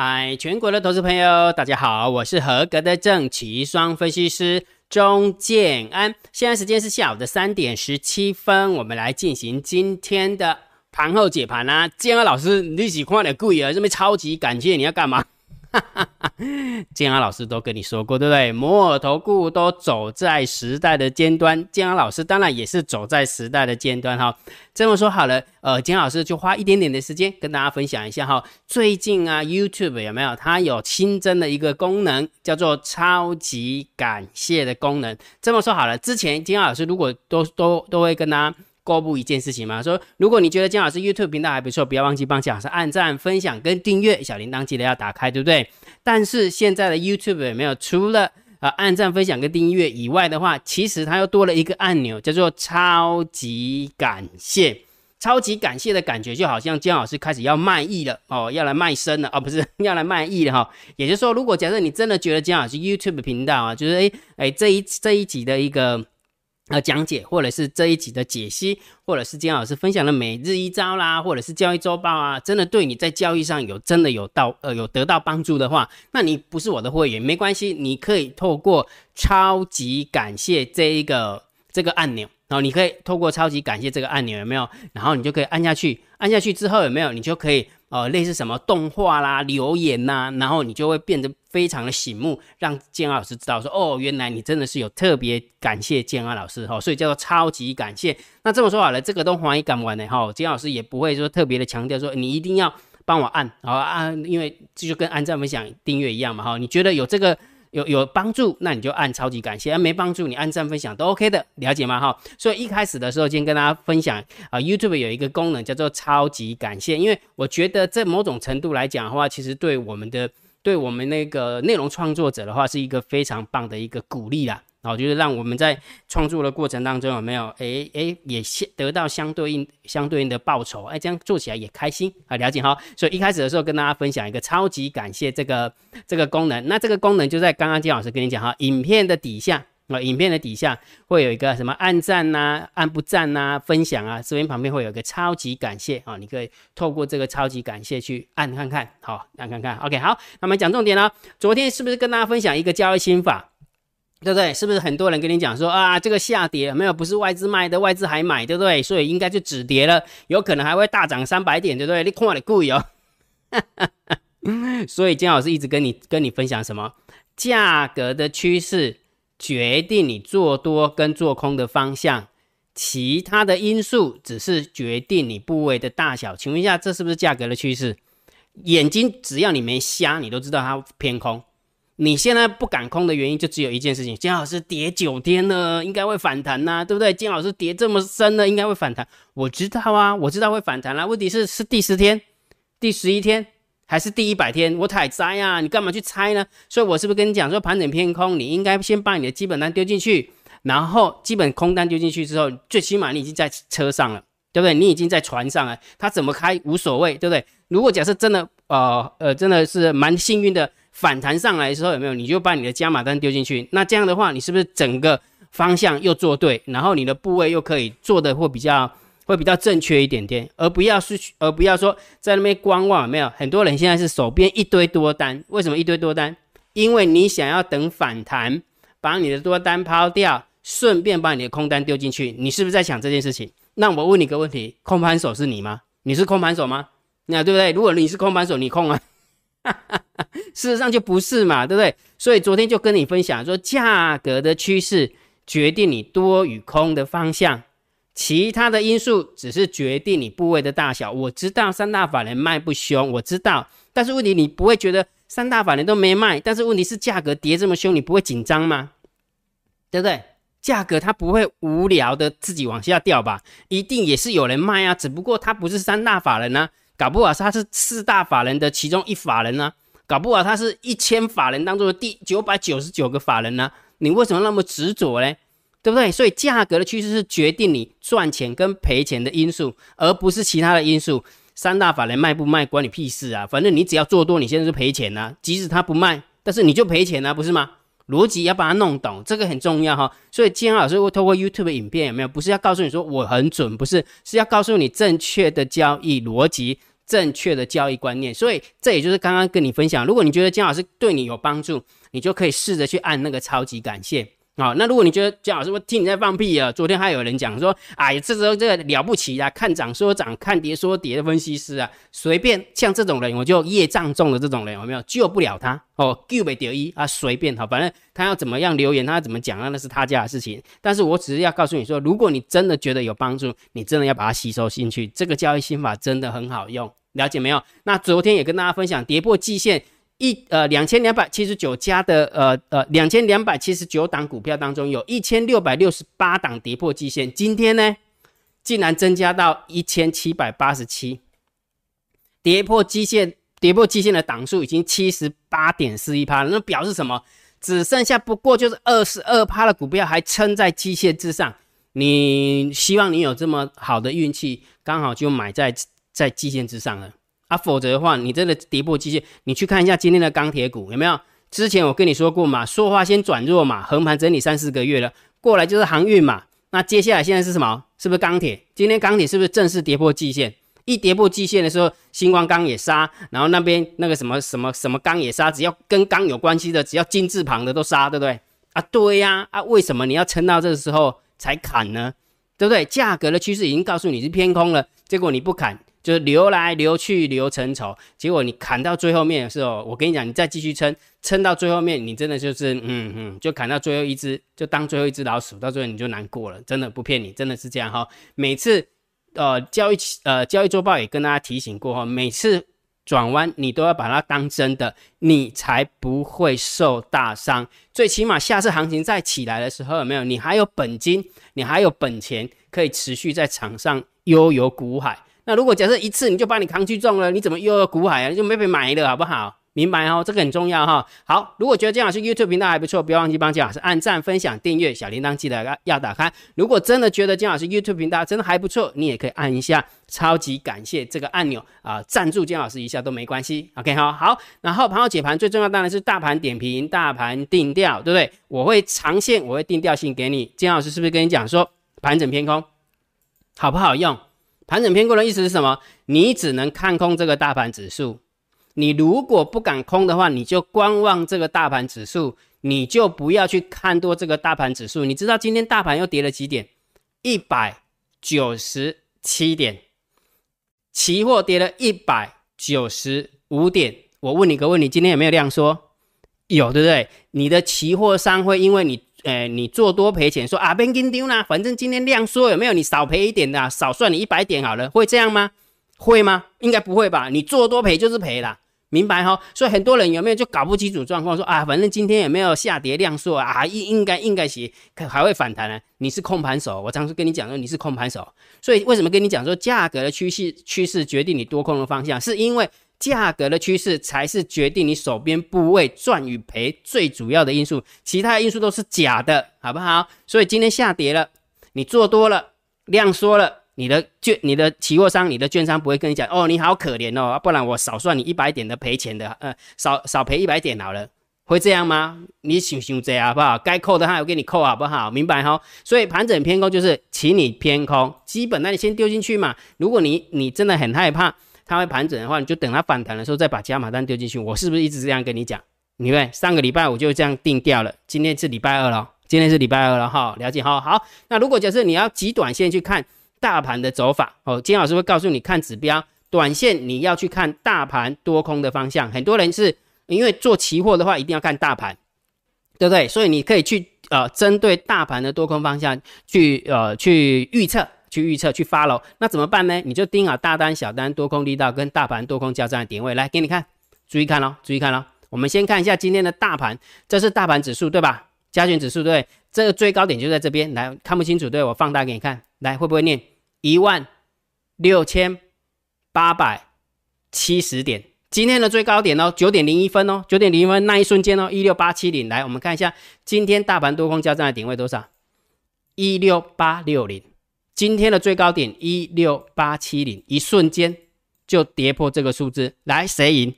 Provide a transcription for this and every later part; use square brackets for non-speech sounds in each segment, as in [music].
嗨，全国的投资朋友，大家好，我是合格的正奇双分析师钟建安。现在时间是下午的三点十七分，我们来进行今天的盘后解盘啦。建安老师，你喜欢的贵啊，这边超级感谢，你要干嘛？哈哈哈，建安老师都跟你说过，对不对？摩尔投顾都走在时代的尖端，建安老师当然也是走在时代的尖端哈。这么说好了，呃，建安老师就花一点点的时间跟大家分享一下哈。最近啊，YouTube 有没有它有新增的一个功能，叫做超级感谢的功能。这么说好了，之前建安老师如果都都都会跟大家。公布一件事情嘛，说如果你觉得姜老师 YouTube 频道还不错，不要忘记帮姜老师按赞、分享跟订阅，小铃铛记得要打开，对不对？但是现在的 YouTube 有没有除了啊按赞、分享跟订阅以外的话，其实它又多了一个按钮，叫做超级感谢。超级感谢的感觉就好像姜老师开始要卖艺了哦，要来卖身了哦，不是 [laughs] 要来卖艺了哈。也就是说，如果假设你真的觉得姜老师 YouTube 频道啊，就是诶诶这一这一集的一个。呃，讲解或者是这一集的解析，或者是金老师分享的每日一招啦，或者是交易周报啊，真的对你在交易上有真的有到呃有得到帮助的话，那你不是我的会员没关系，你可以透过超级感谢这一个这个按钮，然后你可以透过超级感谢这个按钮有没有？然后你就可以按下去，按下去之后有没有？你就可以。呃，类似什么动画啦、留言呐，然后你就会变得非常的醒目，让建安老师知道说，哦，原来你真的是有特别感谢建安老师哈，所以叫做超级感谢。那这么说好了，这个都欢迎敢玩的哈，建安老师也不会说特别的强调说你一定要帮我按，好按，因为这就跟按赞、分享、订阅一样嘛哈，你觉得有这个。有有帮助，那你就按超级感谢；没帮助，你按赞分享都 OK 的，了解吗？哈，所以一开始的时候，先跟大家分享啊，YouTube 有一个功能叫做超级感谢，因为我觉得在某种程度来讲的话，其实对我们的对我们那个内容创作者的话，是一个非常棒的一个鼓励啦。然后就是让我们在创作的过程当中有没有诶诶也得到相对应相对应的报酬，哎，这样做起来也开心啊，了解哈。所以一开始的时候跟大家分享一个超级感谢这个这个功能，那这个功能就在刚刚金老师跟你讲哈，影片的底下啊，影片的底下会有一个什么按赞呐、按不赞呐、分享啊，这边旁边会有一个超级感谢啊，你可以透过这个超级感谢去按看看，好按看看，OK 好，那么讲重点了，昨天是不是跟大家分享一个交易心法？对不对？是不是很多人跟你讲说啊，这个下跌没有，不是外资卖的，外资还买，对不对？所以应该就止跌了，有可能还会大涨三百点，对不对？你看你贵哦。[laughs] 所以金老师一直跟你跟你分享什么？价格的趋势决定你做多跟做空的方向，其他的因素只是决定你部位的大小。请问一下，这是不是价格的趋势？眼睛只要你没瞎，你都知道它偏空。你现在不敢空的原因就只有一件事情，金老师跌九天了，应该会反弹呐，对不对？金老师跌这么深了，应该会反弹。我知道啊，[laughs] 我知道会反弹啦。问题是是第十天、第十一天还是第一百天？我太猜呀，你干嘛去猜呢？所以我是不是跟你讲说盘整偏空，你应该先把你的基本单丢进去，然后基本空单丢进去之后，最起码你已经在车上了，对不对？你已经在船上了，它怎么开无所谓，对不对？如果假设真的呃呃真的是蛮幸运的。反弹上来的时候有没有？你就把你的加码单丢进去，那这样的话，你是不是整个方向又做对，然后你的部位又可以做的会比较会比较正确一点点，而不要是而不要说在那边观望，有没有很多人现在是手边一堆多单，为什么一堆多单？因为你想要等反弹，把你的多单抛掉，顺便把你的空单丢进去，你是不是在想这件事情？那我问你个问题，空盘手是你吗？你是空盘手吗？那对不对？如果你是空盘手，你空啊？[laughs] 事实上就不是嘛，对不对？所以昨天就跟你分享说，价格的趋势决定你多与空的方向，其他的因素只是决定你部位的大小。我知道三大法人卖不凶，我知道，但是问题你不会觉得三大法人都没卖，但是问题是价格跌这么凶，你不会紧张吗？对不对？价格它不会无聊的自己往下掉吧？一定也是有人卖啊，只不过它不是三大法人呢。搞不好他是四大法人的其中一法人呢，搞不好他是一千法人当中的第九百九十九个法人呢，你为什么那么执着嘞？对不对？所以价格的趋势是决定你赚钱跟赔钱的因素，而不是其他的因素。三大法人卖不卖关你屁事啊！反正你只要做多，你现在是赔钱呐。即使他不卖，但是你就赔钱啊，不是吗？逻辑要把它弄懂，这个很重要哈。所以金老师会透过 YouTube 影片有没有？不是要告诉你说我很准，不是，是要告诉你正确的交易逻辑。正确的交易观念。所以这也就是刚刚跟你分享，如果你觉得姜老师对你有帮助，你就可以试着去按那个超级感谢。好，那如果你觉得姜老师我听你在放屁啊，昨天还有人讲说，哎，这时候这个了不起啊，看涨说涨，看跌说跌的分析师啊，随便像这种人，我就业障重的这种人有没有救不了他哦，救不得一啊，随便好，反正他要怎么样留言，他怎么讲啊，那是他家的事情。但是我只是要告诉你说，如果你真的觉得有帮助，你真的要把它吸收进去，这个交易心法真的很好用，了解没有？那昨天也跟大家分享，跌破季线。一呃两千两百七十九家的呃呃两千两百七十九档股票当中，有一千六百六十八档跌破基线，今天呢竟然增加到一千七百八十七，跌破基线跌破基线的档数已经七十八点四一趴了，那表示什么？只剩下不过就是二十二趴的股票还撑在基线之上。你希望你有这么好的运气，刚好就买在在基线之上了。啊，否则的话，你真的跌破机械，你去看一下今天的钢铁股有没有？之前我跟你说过嘛，说话先转弱嘛，横盘整理三四个月了，过来就是航运嘛。那接下来现在是什么？是不是钢铁？今天钢铁是不是正式跌破季线？一跌破季线的时候，星光钢也杀，然后那边那个什么什么什么钢也杀，只要跟钢有关系的，只要金字旁的都杀，对不对？啊，对呀，啊，为什么你要撑到这个时候才砍呢？对不对？价格的趋势已经告诉你是偏空了，结果你不砍。就是流来流去流成仇，结果你砍到最后面的时候，我跟你讲，你再继续撑，撑到最后面，你真的就是嗯嗯，就砍到最后一只，就当最后一只老鼠，到最后你就难过了，真的不骗你，真的是这样哈。每次呃交易呃交易周报也跟大家提醒过哈，每次转弯你都要把它当真的，你才不会受大伤。最起码下次行情再起来的时候，有没有？你还有本金，你还有本钱，可以持续在场上悠游股海。那如果假设一次你就把你扛去中了，你怎么又要股海啊？就没被买了，好不好？明白哦，这个很重要哈。好，如果觉得姜老师 YouTube 频道还不错，不要忘记帮姜老师按赞、分享、订阅，小铃铛记得要打开。如果真的觉得姜老师 YouTube 频道真的还不错，你也可以按一下超级感谢这个按钮啊，赞助姜老师一下都没关系。OK，好好。然后盘后解盘最重要当然是大盘点评、大盘定调，对不对？我会长线，我会定调性给你。姜老师是不是跟你讲说盘整偏空好不好用？盘整偏空的意思是什么？你只能看空这个大盘指数。你如果不敢空的话，你就观望这个大盘指数，你就不要去看多这个大盘指数。你知道今天大盘又跌了几点？一百九十七点，期货跌了一百九十五点。我问你个问题：今天有没有量缩？有，对不对？你的期货商会因为你。哎，你做多赔钱，说啊，别跟丢啦，反正今天量缩有没有？你少赔一点的，少算你一百点好了，会这样吗？会吗？应该不会吧？你做多赔就是赔啦，明白哈？所以很多人有没有就搞不清楚状况，说啊，反正今天有没有下跌量缩啊？应应该应该行，可还会反弹呢？你是控盘手，我当时跟你讲说你是控盘手，所以为什么跟你讲说价格的趋势趋势决定你多空的方向，是因为。价格的趋势才是决定你手边部位赚与赔最主要的因素，其他的因素都是假的，好不好？所以今天下跌了，你做多了，量缩了，你的券、你的期货商、你的券商不会跟你讲，哦，你好可怜哦，不然我少算你一百点的赔钱的，呃，少少赔一百点好了，会这样吗？你想想这样好不好？该扣的话我给你扣好不好？明白哈？所以盘整偏空就是请你偏空，基本那你先丢进去嘛。如果你你真的很害怕。它会盘整的话，你就等它反弹的时候再把加码单丢进去。我是不是一直这样跟你讲？你看上个礼拜我就这样定掉了，今天是礼拜二了，今天是礼拜二了哈，了解哈。好，那如果假设你要极短线去看大盘的走法哦，金老师会告诉你看指标，短线你要去看大盘多空的方向。很多人是因为做期货的话一定要看大盘，对不对？所以你可以去呃针对大盘的多空方向去呃去预测。去预测去发喽，那怎么办呢？你就盯好大单、小单、多空力道跟大盘多空交战的点位，来给你看，注意看喽，注意看喽。我们先看一下今天的大盘，这是大盘指数对吧？加权指数对，这个最高点就在这边，来看不清楚对，我放大给你看，来会不会念一万六千八百七十点？今天的最高点哦，九点零一分哦，九点零一分那一瞬间哦，一六八七零。来，我们看一下今天大盘多空交战的点位多少？一六八六零。今天的最高点一六八七零，一瞬间就跌破这个数字，来谁赢？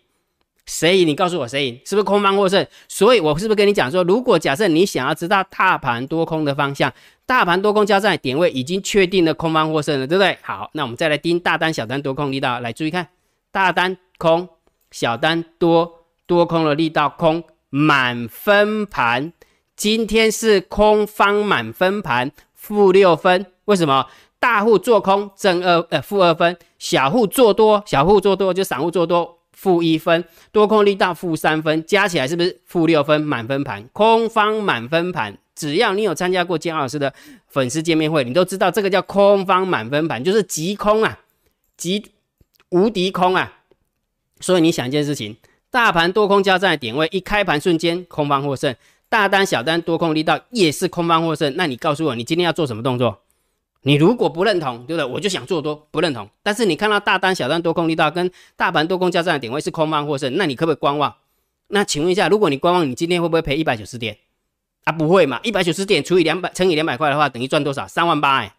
谁赢？你告诉我谁赢？是不是空方获胜？所以我是不是跟你讲说，如果假设你想要知道大盘多空的方向，大盘多空交战点位已经确定了空方获胜了，对不对？好，那我们再来盯大单、小单多空力道，来注意看大单空，小单多，多空的力道空，满分盘。今天是空方满分盘，负六分。为什么？大户做空正二呃负二分，小户做多，小户做多就散户做多负一分，多空力道负三分，加起来是不是负六分？满分盘，空方满分盘。只要你有参加过姜老师的粉丝见面会，你都知道这个叫空方满分盘，就是极空啊，极无敌空啊。所以你想一件事情，大盘多空交战的点位，一开盘瞬间空方获胜，大单小单多空力道也是空方获胜。那你告诉我，你今天要做什么动作？你如果不认同，对不对？我就想做多，不认同。但是你看到大单小单多空力道跟大盘多空交战的点位是空方获胜，那你可不可以观望？那请问一下，如果你观望，你今天会不会赔一百九十点？啊，不会嘛！一百九十点除以两百，乘以两百块的话，等于赚多少？三万八哎，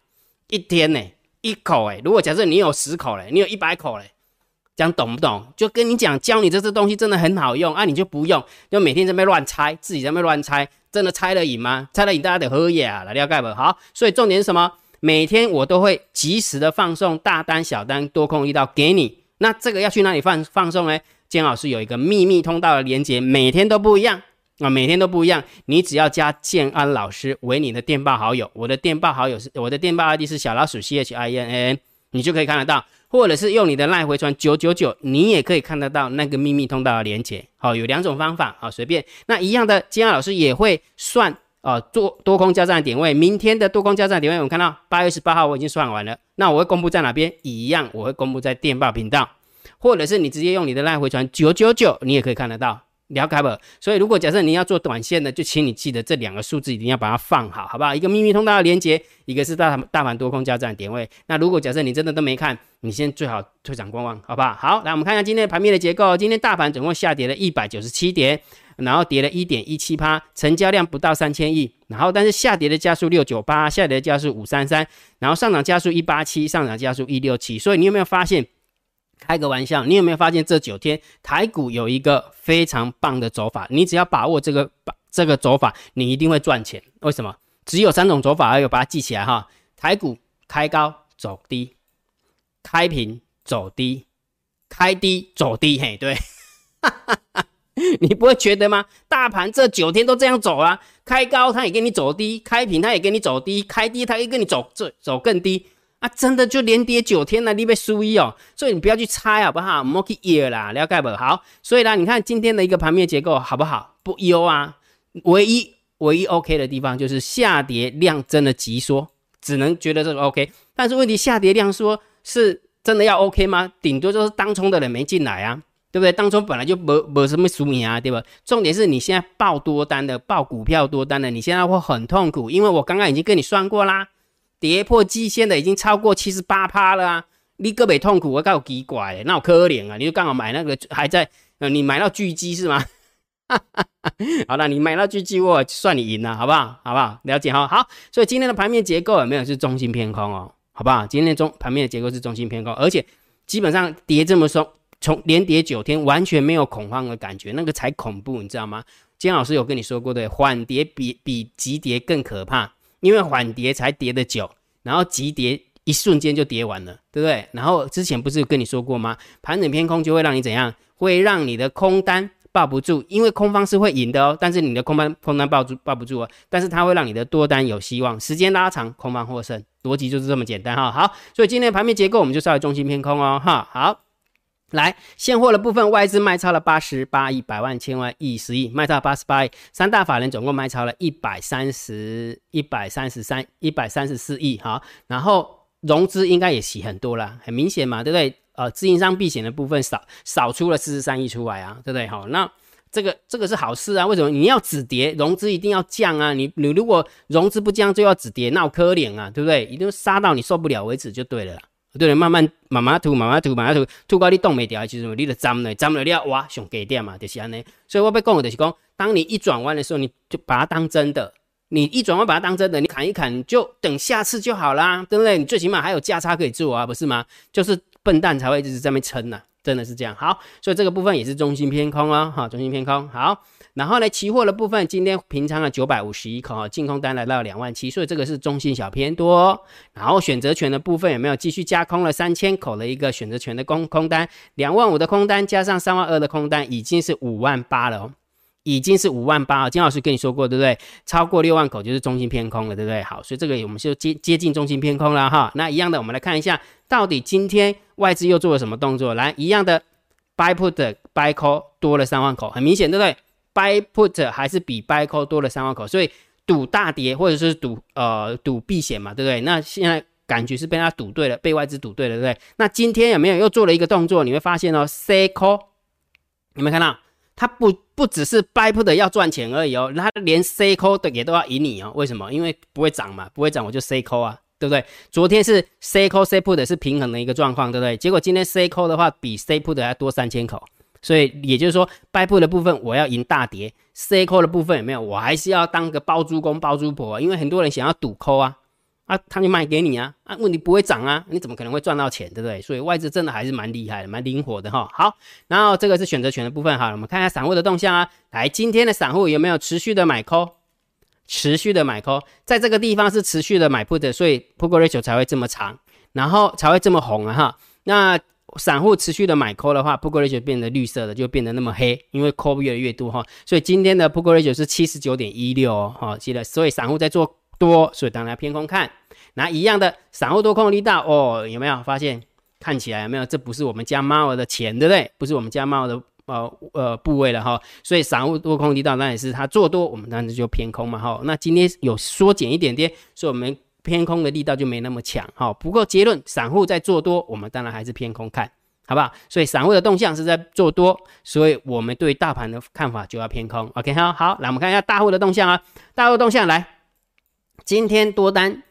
一天呢，一口哎。如果假设你有十口嘞，你有一百口嘞，讲懂不懂？就跟你讲，教你这些东西真的很好用啊，你就不用，就每天在那乱猜，自己在那乱猜，真的猜了赢吗？猜了赢，大家得喝呀，来了解不？好，所以重点是什么？每天我都会及时的放送大单、小单、多空一道给你。那这个要去哪里放放送呢？姜老师有一个秘密通道的连接，每天都不一样。啊，每天都不一样。你只要加建安老师为你的电报好友，我的电报好友是我的电报 ID 是小老鼠 C H I N A N，你就可以看得到。或者是用你的赖回传九九九，你也可以看得到那个秘密通道的连接。好，有两种方法，好随便。那一样的，建安老师也会算啊，做多空交战点位。明天的多空交战点位，我们看到八月十八号我已经算完了。那我会公布在哪边？一样，我会公布在电报频道，或者是你直接用你的赖回传九九九，你也可以看得到。了解不？所以如果假设你要做短线的，就请你记得这两个数字一定要把它放好，好不好？一个秘密通道的连接，一个是大大盘多空交战点位。那如果假设你真的都没看，你先最好退场观望，好不好？好，来我们看一下今天的盘面的结构。今天大盘总共下跌了一百九十七点，然后跌了一点一七趴，成交量不到三千亿。然后但是下跌的加速六九八，下跌的加速五三三，然后上涨加速一八七，上涨加速一六七。所以你有没有发现？开个玩笑，你有没有发现这九天台股有一个非常棒的走法？你只要把握这个把这个走法，你一定会赚钱。为什么？只有三种走法，要把它记起来哈。台股开高走低，开平走低，开低走低。嘿，对，[laughs] 你不会觉得吗？大盘这九天都这样走啊，开高它也跟你走低，开平它也跟你走低，开低它也跟你走这走更低。啊，真的就连跌九天了，你被输一哦，所以你不要去猜好不好？莫去耶啦，了解不？好，所以呢，你看今天的一个盘面结构好不好？不优啊，唯一唯一 OK 的地方就是下跌量真的急缩，只能觉得这个 OK。但是问题下跌量说是真的要 OK 吗？顶多就是当冲的人没进来啊，对不对？当冲本来就没没什么输赢啊，对吧？重点是你现在报多单的，报股票多单的，你现在会很痛苦，因为我刚刚已经跟你算过啦。跌破季线的已经超过七十八趴了啊！你个别痛苦，我告奇怪，那我可怜啊！你就刚好买那个还在，呃，你买到巨基是吗？[laughs] 好了，你买到巨基，我算你赢了，好不好？好不好？了解哈。好，所以今天的盘面结构有没有是中心偏空哦？好不好？今天中盘面的结构是中心偏空，而且基本上跌这么松，从连跌九天，完全没有恐慌的感觉，那个才恐怖，你知道吗？金老师有跟你说过的，缓跌比比急跌更可怕。因为缓跌才跌的久，然后急跌一瞬间就跌完了，对不对？然后之前不是跟你说过吗？盘整偏空就会让你怎样？会让你的空单抱不住，因为空方是会赢的哦，但是你的空单空单抱住抱不住哦，但是它会让你的多单有希望，时间拉长，空方获胜，逻辑就是这么简单哈。好，所以今天盘面结构我们就稍微中心偏空哦，哈，好。来，现货的部分，外资卖超了八十八亿，百万、千万、亿、十亿，卖超八十八亿。三大法人总共卖超了一百三十一百三十三、一百三十四亿。好，然后融资应该也洗很多了，很明显嘛，对不对？呃，资金商避险的部分少少出了四十三亿出来啊，对不对？好，那这个这个是好事啊。为什么你要止跌，融资一定要降啊？你你如果融资不降就要止跌，那我可怜啊，对不对？一定杀到你受不了为止就对了。对，慢慢慢慢吐，慢慢吐，慢慢吐，吐到你动没掉，就是你的涨了，涨了你要挖上低点嘛，就是安尼。所以我要讲的就是讲，当你一转弯的时候，你就把它当真的。你一转弯把它当真的，你砍一砍就等下次就好啦，对不对？你最起码还有价差可以做啊，不是吗？就是笨蛋才会一直这么撑呐，真的是这样。好，所以这个部分也是中心偏空哦，哈，中心偏空。好，然后呢，期货的部分今天平仓了九百五十一口，净空单来到两万七，所以这个是中性小偏多。然后选择权的部分有没有继续加空了三千口的一个选择权的空空单，两万五的空单加上三万二的空单，已经是五万八了哦。已经是五万八啊，金老师跟你说过，对不对？超过六万口就是中心偏空了，对不对？好，所以这个我们就接接近中心偏空了哈。那一样的，我们来看一下，到底今天外资又做了什么动作？来，一样的，buy put buy call 多了三万口，很明显，对不对？buy put 还是比 buy call 多了三万口，所以赌大跌或者是赌呃赌避险嘛，对不对？那现在感觉是被他赌对了，被外资赌对了，对不对？那今天有没有又做了一个动作？你会发现哦，C call，有没有看到？它不不只是 buy put 要赚钱而已哦，它连 C call 的也都要赢你哦。为什么？因为不会涨嘛，不会涨我就 C call 啊，对不对？昨天是 C call C put 是平衡的一个状况，对不对？结果今天 C call 的话比 C put 还多三千口，所以也就是说 buy put 的部分我要赢大跌，C call 的部分有没有？我还是要当个包租公包租婆，因为很多人想要赌 call 啊。啊，他就卖给你啊，啊，问题不会涨啊，你怎么可能会赚到钱，对不对？所以外资真的还是蛮厉害的，蛮灵活的哈。好，然后这个是选择权的部分哈，我们看一下散户的动向啊。来，今天的散户有没有持续的买 call？持续的买 call，在这个地方是持续的买 put，所以 put ratio 才会这么长，然后才会这么红啊哈。那散户持续的买 call 的话，put ratio 变得绿色的，就变得那么黑，因为 call 越来越多哈。所以今天的 put ratio 是七十九点一六哦，好，记得，所以散户在做。多，所以当然偏空看，那一样的散户多空力道哦，有没有发现？看起来有没有？这不是我们家猫的钱，对不对？不是我们家猫的呃呃部位了哈，所以散户多空力道那也是它做多，我们当然就偏空嘛哈。那今天有缩减一点点，所以我们偏空的力道就没那么强哈。不过结论，散户在做多，我们当然还是偏空看，好不好？所以散户的动向是在做多，所以我们对大盘的看法就要偏空。OK 好，好，来我们看一下大户的动向啊，大户动向来。今天多单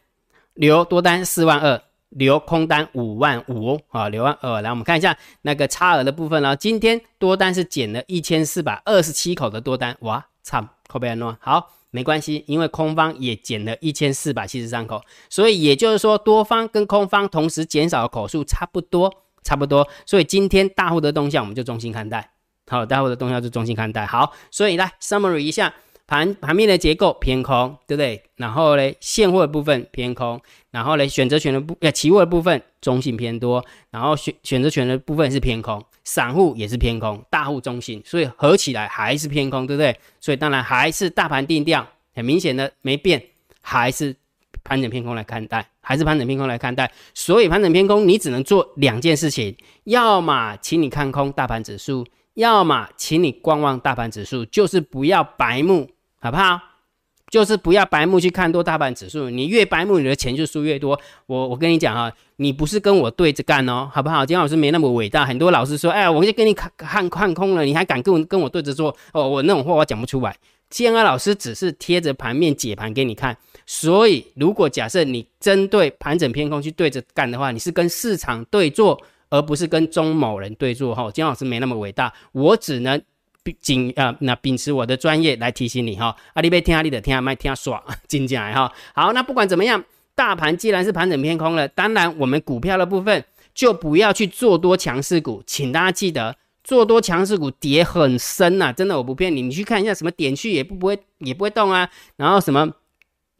留多单四万二，留空单五万五啊，留万二。来，我们看一下那个差额的部分了。今天多单是减了一千四百二十七口的多单，哇，差口碑很多。好，没关系，因为空方也减了一千四百七十三口，所以也就是说多方跟空方同时减少的口数差不多，差不多。所以今天大户的动向我们就中心看待，好，大户的动向就中心看待。好，所以来 summary 一下。盘盘面的结构偏空，对不对？然后呢，现货的部分偏空，然后呢，选择权的部呃期货的部分中性偏多，然后选选择权的部分是偏空，散户也是偏空，大户中性，所以合起来还是偏空，对不对？所以当然还是大盘定调，很明显的没变，还是盘整偏空来看待，还是盘整偏空来看待。所以盘整偏空，你只能做两件事情，要么请你看空大盘指数，要么请你观望大盘指数，就是不要白目。好不好？就是不要白目去看多大盘指数，你越白目，你的钱就输越多。我我跟你讲啊，你不是跟我对着干哦，好不好？金老师没那么伟大，很多老师说，哎，我就跟你看看看空了，你还敢跟我跟我对着做？哦，我那种话我讲不出来。建安老师只是贴着盘面解盘给你看，所以如果假设你针对盘整偏空去对着干的话，你是跟市场对坐，而不是跟中某人对坐。哈，金老师没那么伟大，我只能。秉啊，那秉持我的专业来提醒你哈，阿里贝听阿里 [laughs] 的听阿麦听阿爽，进进来哈。好，那不管怎么样，大盘既然是盘整偏空了，当然我们股票的部分就不要去做多强势股，请大家记得，做多强势股跌很深呐，真的我不骗你，你去看一下什么点去也不不会也不会动啊，然后什么。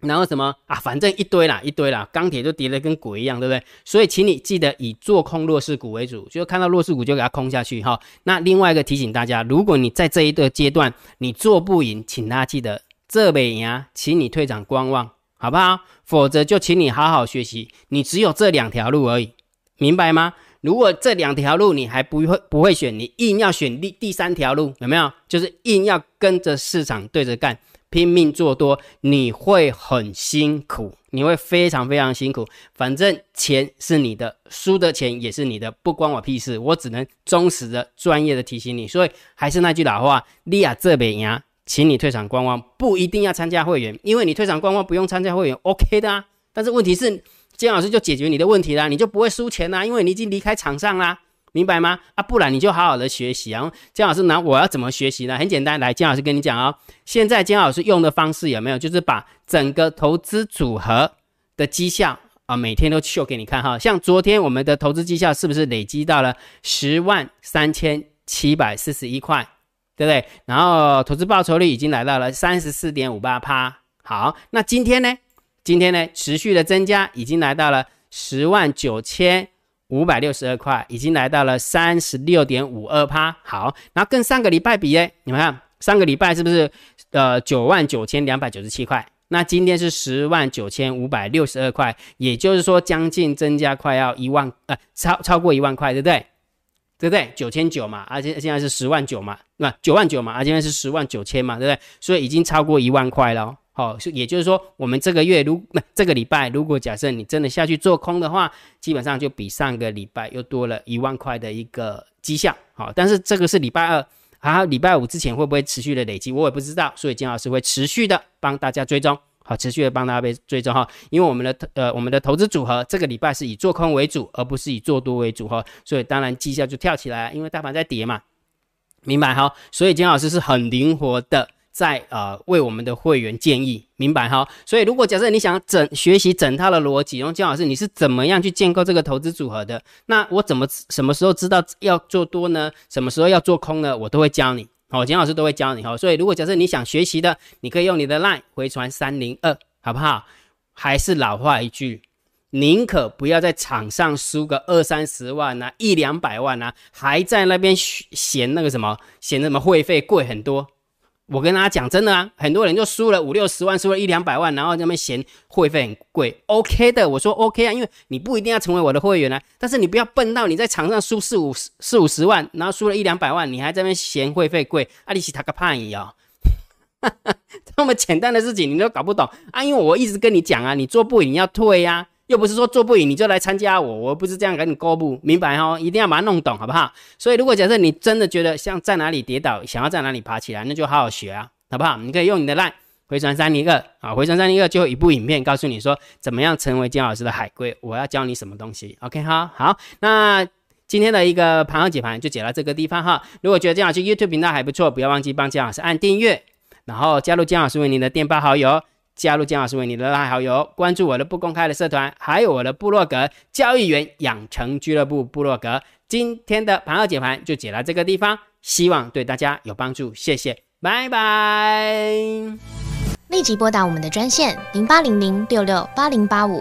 然后什么啊？反正一堆啦，一堆啦，钢铁就跌得跟鬼一样，对不对？所以，请你记得以做空弱势股为主，就看到弱势股就给它空下去哈。那另外一个提醒大家，如果你在这一个阶段你做不赢，请大家记得这边呀，请你退场观望，好不好？否则就请你好好学习，你只有这两条路而已，明白吗？如果这两条路你还不会不会选，你硬要选第第三条路，有没有？就是硬要跟着市场对着干。拼命做多，你会很辛苦，你会非常非常辛苦。反正钱是你的，输的钱也是你的，不关我屁事。我只能忠实的、专业的提醒你。所以还是那句老话，利亚这边呀，请你退场观望，不一定要参加会员，因为你退场观望不用参加会员，OK 的啊。但是问题是，金老师就解决你的问题啦，你就不会输钱啦，因为你已经离开场上啦。明白吗？啊，不然你就好好的学习啊。姜老师，那我要怎么学习呢？很简单，来，姜老师跟你讲哦。现在姜老师用的方式有没有？就是把整个投资组合的绩效啊，每天都秀给你看哈。像昨天我们的投资绩效是不是累积到了十万三千七百四十一块，对不对？然后投资报酬率已经来到了三十四点五八趴。好，那今天呢？今天呢，持续的增加，已经来到了十万九千五百六十二块，已经来到了三十六点五二趴。好，然后跟上个礼拜比呢，你们看上个礼拜是不是呃九万九千两百九十七块？那今天是十万九千五百六十二块，也就是说将近增加快要一万呃超超过一万块，对不对？对不对？九千九嘛，而且现在是十万九嘛，那九万九嘛，而现在是十万九千嘛，对不对？所以已经超过一万块了。好，也就是说，我们这个月如这个礼拜，如果假设你真的下去做空的话，基本上就比上个礼拜又多了一万块的一个绩效。好，但是这个是礼拜二，啊，礼拜五之前会不会持续的累积，我也不知道。所以金老师会持续的帮大家追踪，好，持续的帮大家被追踪哈。因为我们的呃我们的投资组合这个礼拜是以做空为主，而不是以做多为主哈。所以当然绩效就跳起来，因为大盘在跌嘛，明白哈？所以金老师是很灵活的。在呃为我们的会员建议，明白哈？所以如果假设你想整学习整套的逻辑，然后姜老师你是怎么样去建构这个投资组合的？那我怎么什么时候知道要做多呢？什么时候要做空呢？我都会教你，好，姜老师都会教你哈。所以如果假设你想学习的，你可以用你的 line 回传三零二，好不好？还是老话一句，宁可不要在场上输个二三十万呐，一两百万呐，还在那边嫌那个什么，嫌什么会费贵很多。我跟大家讲，真的啊，很多人就输了五六十万，输了一两百万，然后他们嫌会费很贵。OK 的，我说 OK 啊，因为你不一定要成为我的会员啊，但是你不要笨到你在场上输四五四五十万，然后输了一两百万，你还在那边嫌会费贵，阿里西塔个叛一样，[laughs] 这么简单的事情你都搞不懂啊？因为我一直跟你讲啊，你做不赢要退呀。又不是说做不赢你就来参加我，我不是这样跟你公布，明白哈？一定要把它弄懂，好不好？所以如果假设你真的觉得像在哪里跌倒，想要在哪里爬起来，那就好好学啊，好不好？你可以用你的 line 回传三零二啊，回传三零二就有一部影片告诉你说怎么样成为姜老师的海龟，我要教你什么东西。OK 哈，好，那今天的一个盘后解盘就解到这个地方哈。如果觉得姜老师 YouTube 频道还不错，不要忘记帮姜老师按订阅，然后加入姜老师为您的电报好友。加入姜老师为你的拉好友，关注我的不公开的社团，还有我的部落格交易员养成俱乐部部落格。今天的盘后解盘就解到这个地方，希望对大家有帮助，谢谢，拜拜。立即拨打我们的专线零八零零六六八零八五